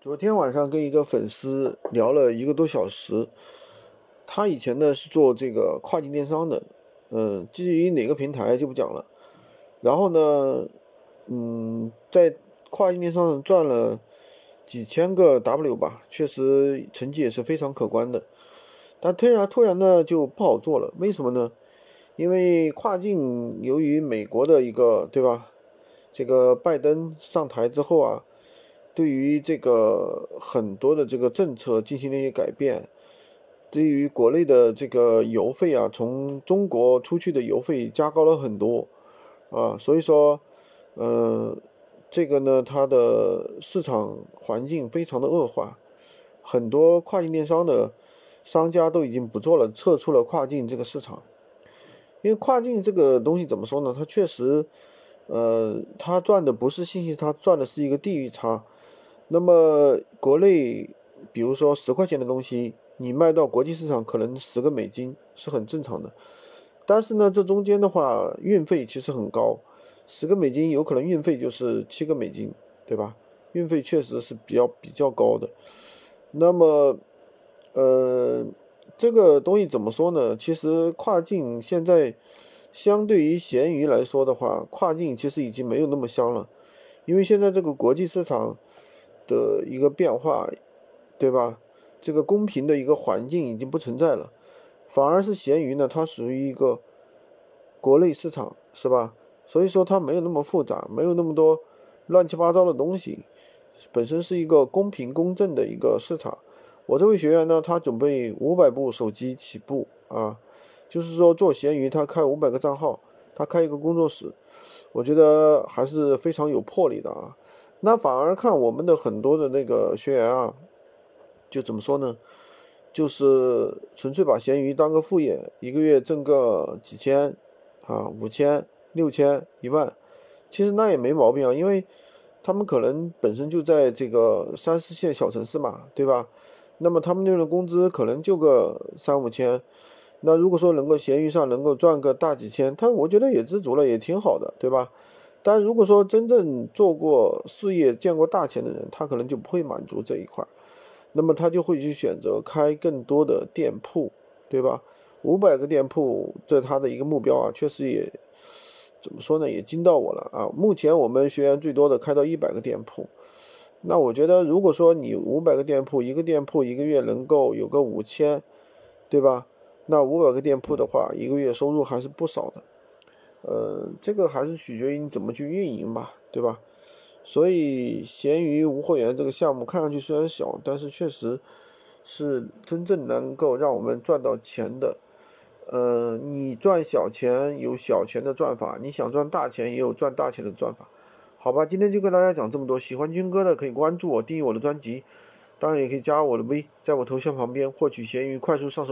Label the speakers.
Speaker 1: 昨天晚上跟一个粉丝聊了一个多小时，他以前呢是做这个跨境电商的，嗯，至于哪个平台就不讲了。然后呢，嗯，在跨境电商上赚了几千个 W 吧，确实成绩也是非常可观的。但突然突然呢就不好做了，为什么呢？因为跨境由于美国的一个对吧，这个拜登上台之后啊。对于这个很多的这个政策进行了一些改变，对于国内的这个邮费啊，从中国出去的邮费加高了很多，啊，所以说，嗯，这个呢，它的市场环境非常的恶化，很多跨境电商的商家都已经不做了，撤出了跨境这个市场，因为跨境这个东西怎么说呢？它确实，呃，它赚的不是信息，它赚的是一个地域差。那么国内，比如说十块钱的东西，你卖到国际市场可能十个美金是很正常的。但是呢，这中间的话，运费其实很高，十个美金有可能运费就是七个美金，对吧？运费确实是比较比较高的。那么，呃，这个东西怎么说呢？其实跨境现在相对于闲鱼来说的话，跨境其实已经没有那么香了，因为现在这个国际市场。的一个变化，对吧？这个公平的一个环境已经不存在了，反而是闲鱼呢，它属于一个国内市场，是吧？所以说它没有那么复杂，没有那么多乱七八糟的东西，本身是一个公平公正的一个市场。我这位学员呢，他准备五百部手机起步啊，就是说做闲鱼，他开五百个账号，他开一个工作室，我觉得还是非常有魄力的啊。那反而看我们的很多的那个学员啊，就怎么说呢？就是纯粹把闲鱼当个副业，一个月挣个几千啊，五千、六千、一万，其实那也没毛病啊，因为他们可能本身就在这个三四线小城市嘛，对吧？那么他们那边的工资可能就个三五千，那如果说能够闲鱼上能够赚个大几千，他我觉得也知足了，也挺好的，对吧？但如果说真正做过事业、见过大钱的人，他可能就不会满足这一块，那么他就会去选择开更多的店铺，对吧？五百个店铺，这他的一个目标啊，确实也怎么说呢，也惊到我了啊！目前我们学员最多的开到一百个店铺，那我觉得，如果说你五百个店铺，一个店铺一个月能够有个五千，对吧？那五百个店铺的话，一个月收入还是不少的。呃，这个还是取决于你怎么去运营吧，对吧？所以闲鱼无货源这个项目看上去虽然小，但是确实是真正能够让我们赚到钱的。呃，你赚小钱有小钱的赚法，你想赚大钱也有赚大钱的赚法。好吧，今天就跟大家讲这么多。喜欢军哥的可以关注我，订阅我的专辑，当然也可以加我的微，在我头像旁边获取闲鱼快速上手。